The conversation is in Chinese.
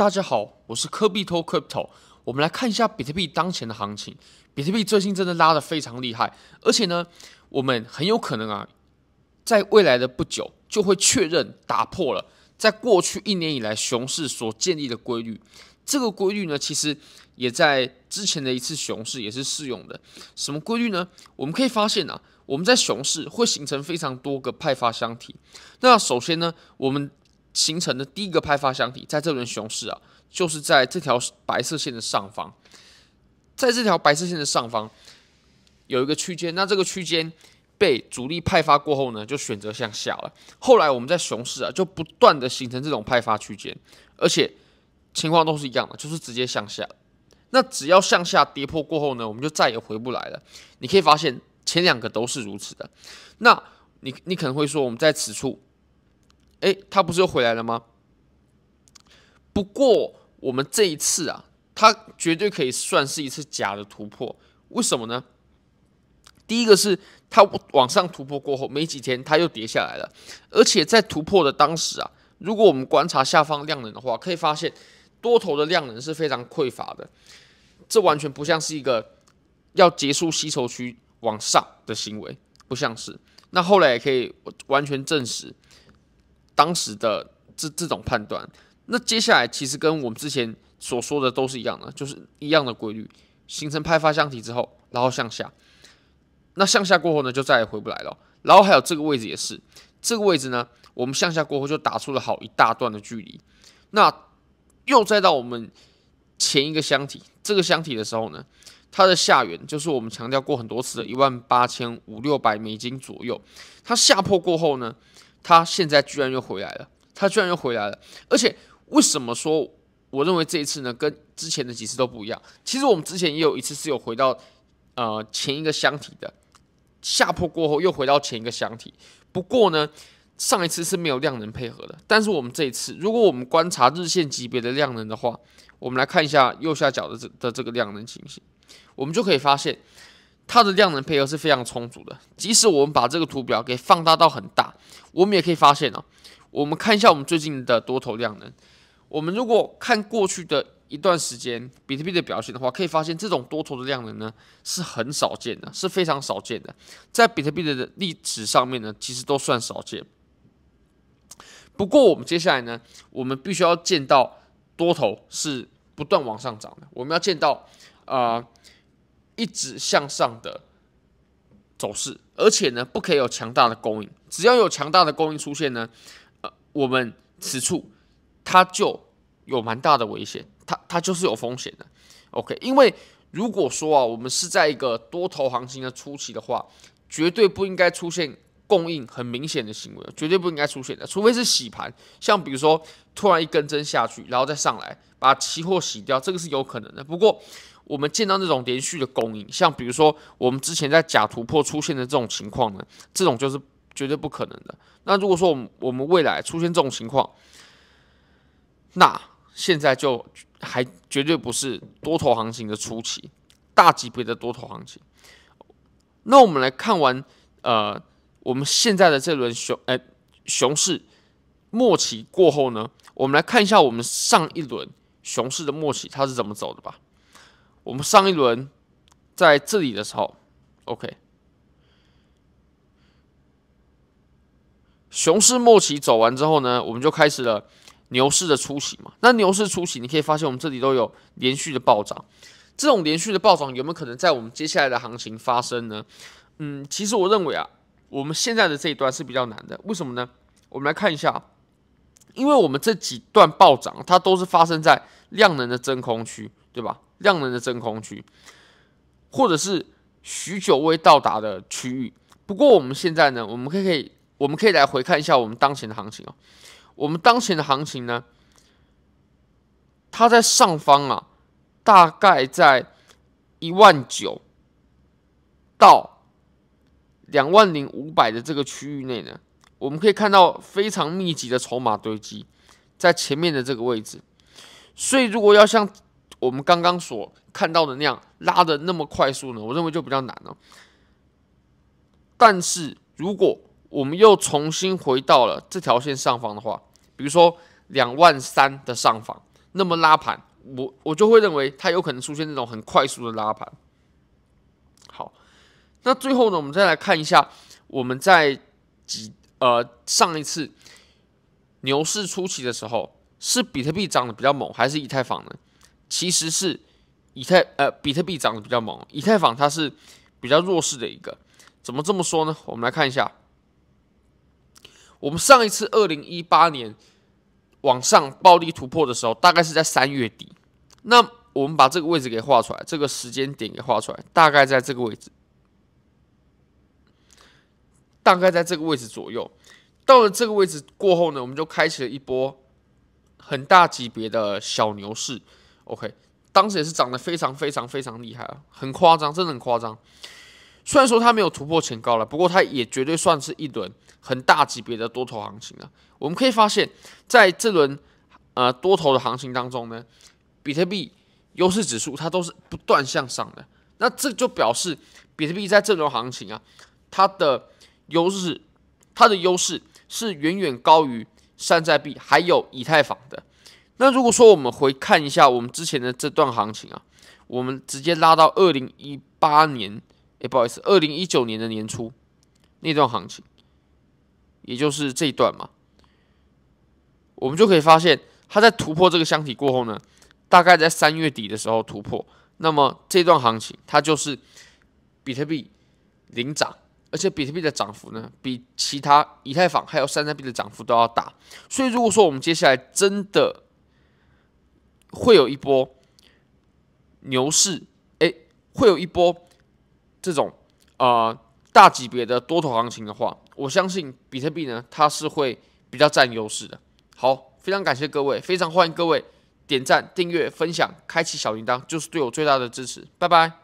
大家好，我是科比托 Crypto。我们来看一下比特币当前的行情。比特币最近真的拉得非常厉害，而且呢，我们很有可能啊，在未来的不久就会确认打破了在过去一年以来熊市所建立的规律。这个规律呢，其实也在之前的一次熊市也是适用的。什么规律呢？我们可以发现啊，我们在熊市会形成非常多个派发箱体。那首先呢，我们形成的第一个派发箱体，在这轮熊市啊，就是在这条白色线的上方，在这条白色线的上方有一个区间，那这个区间被主力派发过后呢，就选择向下了。后来我们在熊市啊，就不断的形成这种派发区间，而且情况都是一样的，就是直接向下。那只要向下跌破过后呢，我们就再也回不来了。你可以发现前两个都是如此的。那你你可能会说，我们在此处。哎，它不是又回来了吗？不过我们这一次啊，它绝对可以算是一次假的突破。为什么呢？第一个是它往上突破过后没几天，它又跌下来了。而且在突破的当时啊，如果我们观察下方量能的话，可以发现多头的量能是非常匮乏的。这完全不像是一个要结束吸筹区往上的行为，不像是。那后来也可以完全证实。当时的这这种判断，那接下来其实跟我们之前所说的都是一样的，就是一样的规律，形成派发箱体之后，然后向下，那向下过后呢，就再也回不来了。然后还有这个位置也是，这个位置呢，我们向下过后就打出了好一大段的距离，那又再到我们前一个箱体，这个箱体的时候呢，它的下缘就是我们强调过很多次的一万八千五六百美金左右，它下破过后呢，它现在居然又回来了，它居然又回来了，而且为什么说我认为这一次呢，跟之前的几次都不一样？其实我们之前也有一次是有回到呃前一个箱体的，下破过后又回到前一个箱体，不过呢，上一次是没有量能配合的，但是我们这一次，如果我们观察日线级别的量能的话，我们来看一下右下角的这的这个量能情形，我们就可以发现。它的量能配合是非常充足的，即使我们把这个图表给放大到很大，我们也可以发现哦。我们看一下我们最近的多头量能，我们如果看过去的一段时间比特币的表现的话，可以发现这种多头的量能呢是很少见的，是非常少见的，在比特币的历史上面呢，其实都算少见。不过我们接下来呢，我们必须要见到多头是不断往上涨的，我们要见到啊。一直向上的走势，而且呢，不可以有强大的供应。只要有强大的供应出现呢，呃，我们此处它就有蛮大的危险，它它就是有风险的。OK，因为如果说啊，我们是在一个多头行情的初期的话，绝对不应该出现供应很明显的行为，绝对不应该出现的，除非是洗盘，像比如说突然一根针下去，然后再上来把期货洗掉，这个是有可能的。不过，我们见到那种连续的供应，像比如说我们之前在假突破出现的这种情况呢，这种就是绝对不可能的。那如果说我们我们未来出现这种情况，那现在就还绝对不是多头行情的初期，大级别的多头行情。那我们来看完呃我们现在的这轮熊呃熊市末期过后呢，我们来看一下我们上一轮熊市的末期它是怎么走的吧。我们上一轮在这里的时候，OK，熊市末期走完之后呢，我们就开始了牛市的初期嘛。那牛市初期，你可以发现我们这里都有连续的暴涨。这种连续的暴涨有没有可能在我们接下来的行情发生呢？嗯，其实我认为啊，我们现在的这一段是比较难的。为什么呢？我们来看一下，因为我们这几段暴涨，它都是发生在量能的真空区，对吧？量能的真空区，或者是许久未到达的区域。不过我们现在呢，我们可以可以，我们可以来回看一下我们当前的行情哦。我们当前的行情呢，它在上方啊，大概在一万九到两万零五百的这个区域内呢，我们可以看到非常密集的筹码堆积在前面的这个位置。所以如果要像我们刚刚所看到的那样拉的那么快速呢，我认为就比较难了。但是如果我们又重新回到了这条线上方的话，比如说两万三的上方，那么拉盘，我我就会认为它有可能出现那种很快速的拉盘。好，那最后呢，我们再来看一下我们在几呃上一次牛市初期的时候，是比特币涨得比较猛，还是以太坊呢？其实是以太呃比特币涨得比较猛，以太坊它是比较弱势的一个。怎么这么说呢？我们来看一下，我们上一次二零一八年往上暴力突破的时候，大概是在三月底。那我们把这个位置给画出来，这个时间点给画出来，大概在这个位置，大概在这个位置左右。到了这个位置过后呢，我们就开启了一波很大级别的小牛市。OK，当时也是涨得非常非常非常厉害啊，很夸张，真的很夸张。虽然说它没有突破前高了，不过它也绝对算是一轮很大级别的多头行情了。我们可以发现，在这轮呃多头的行情当中呢，比特币优势指数它都是不断向上的。那这就表示比特币在这轮行情啊，它的优势，它的优势是远远高于山寨币还有以太坊的。那如果说我们回看一下我们之前的这段行情啊，我们直接拉到二零一八年。哎，不好意思，二零一九年的年初那段行情，也就是这一段嘛，我们就可以发现，它在突破这个箱体过后呢，大概在三月底的时候突破。那么这段行情，它就是比特币领涨，而且比特币的涨幅呢，比其他以太坊还有山寨币的涨幅都要大。所以，如果说我们接下来真的会有一波牛市，哎，会有一波。这种呃大级别的多头行情的话，我相信比特币呢，它是会比较占优势的。好，非常感谢各位，非常欢迎各位点赞、订阅、分享、开启小铃铛，就是对我最大的支持。拜拜。